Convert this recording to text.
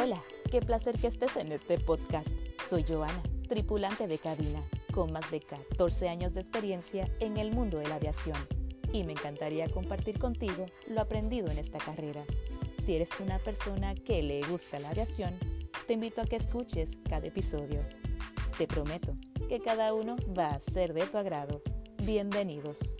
Hola, qué placer que estés en este podcast. Soy Joana, tripulante de cabina, con más de 14 años de experiencia en el mundo de la aviación. Y me encantaría compartir contigo lo aprendido en esta carrera. Si eres una persona que le gusta la aviación, te invito a que escuches cada episodio. Te prometo que cada uno va a ser de tu agrado. Bienvenidos.